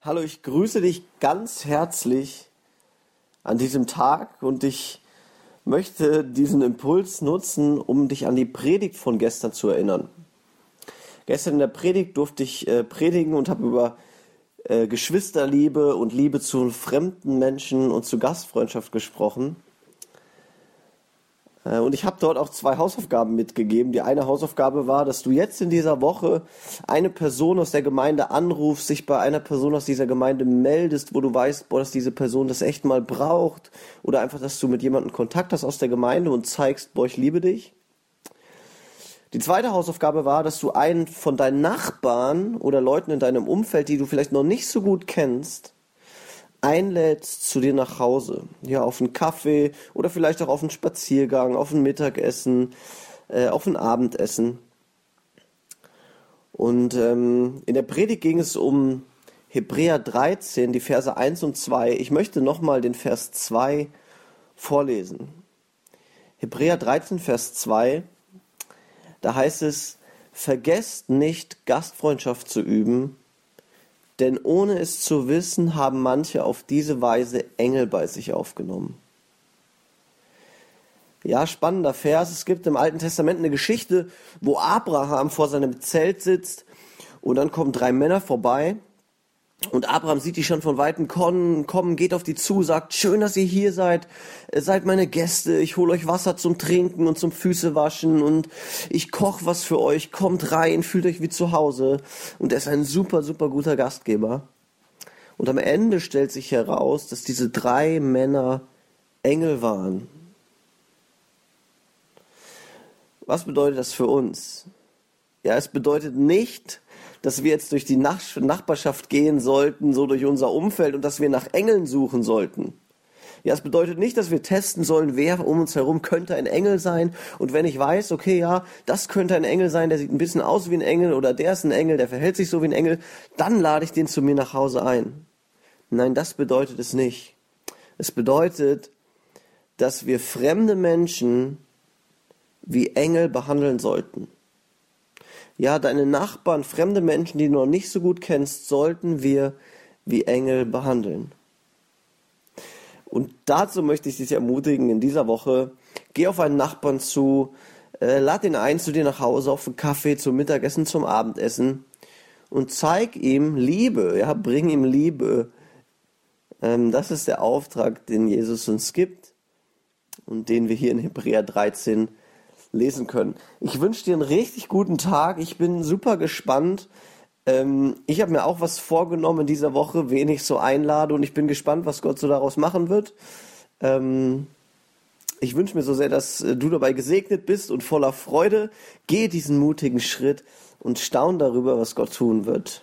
Hallo, ich grüße dich ganz herzlich an diesem Tag und ich möchte diesen Impuls nutzen, um dich an die Predigt von gestern zu erinnern. Gestern in der Predigt durfte ich äh, predigen und habe über äh, Geschwisterliebe und Liebe zu fremden Menschen und zu Gastfreundschaft gesprochen. Äh, und ich habe dort auch zwei Hausaufgaben mitgegeben. Die eine Hausaufgabe war, dass du jetzt in dieser Woche eine Person aus der Gemeinde anrufst, sich bei einer Person aus dieser Gemeinde meldest, wo du weißt, boah, dass diese Person das echt mal braucht. Oder einfach, dass du mit jemandem Kontakt hast aus der Gemeinde und zeigst, boah, ich liebe dich. Die zweite Hausaufgabe war, dass du einen von deinen Nachbarn oder Leuten in deinem Umfeld, die du vielleicht noch nicht so gut kennst, einlädst zu dir nach Hause. Ja, auf einen Kaffee oder vielleicht auch auf einen Spaziergang, auf ein Mittagessen, äh, auf ein Abendessen. Und ähm, in der Predigt ging es um Hebräer 13, die Verse 1 und 2. Ich möchte nochmal den Vers 2 vorlesen. Hebräer 13, Vers 2, da heißt es, vergesst nicht, Gastfreundschaft zu üben, denn ohne es zu wissen, haben manche auf diese Weise Engel bei sich aufgenommen. Ja, spannender Vers. Es gibt im Alten Testament eine Geschichte, wo Abraham vor seinem Zelt sitzt und dann kommen drei Männer vorbei und Abraham sieht die schon von Weitem kommen, geht auf die zu, sagt, schön, dass ihr hier seid, seid meine Gäste, ich hole euch Wasser zum Trinken und zum Füßewaschen und ich koche was für euch, kommt rein, fühlt euch wie zu Hause. Und er ist ein super, super guter Gastgeber. Und am Ende stellt sich heraus, dass diese drei Männer Engel waren. Was bedeutet das für uns? Ja, es bedeutet nicht, dass wir jetzt durch die Nachbarschaft gehen sollten, so durch unser Umfeld und dass wir nach Engeln suchen sollten. Ja, es bedeutet nicht, dass wir testen sollen, wer um uns herum könnte ein Engel sein. Und wenn ich weiß, okay, ja, das könnte ein Engel sein, der sieht ein bisschen aus wie ein Engel oder der ist ein Engel, der verhält sich so wie ein Engel, dann lade ich den zu mir nach Hause ein. Nein, das bedeutet es nicht. Es bedeutet, dass wir fremde Menschen wie Engel behandeln sollten. Ja, deine Nachbarn, fremde Menschen, die du noch nicht so gut kennst, sollten wir wie Engel behandeln. Und dazu möchte ich dich ermutigen in dieser Woche, geh auf einen Nachbarn zu, äh, lad ihn ein zu dir nach Hause auf einen Kaffee, zum Mittagessen, zum Abendessen und zeig ihm Liebe, ja, bring ihm Liebe. Ähm, das ist der Auftrag, den Jesus uns gibt und den wir hier in Hebräer 13 lesen können. Ich wünsche dir einen richtig guten Tag. Ich bin super gespannt. Ähm, ich habe mir auch was vorgenommen in dieser Woche, wen ich so einlade und ich bin gespannt, was Gott so daraus machen wird. Ähm, ich wünsche mir so sehr, dass äh, du dabei gesegnet bist und voller Freude. Geh diesen mutigen Schritt und staun darüber, was Gott tun wird.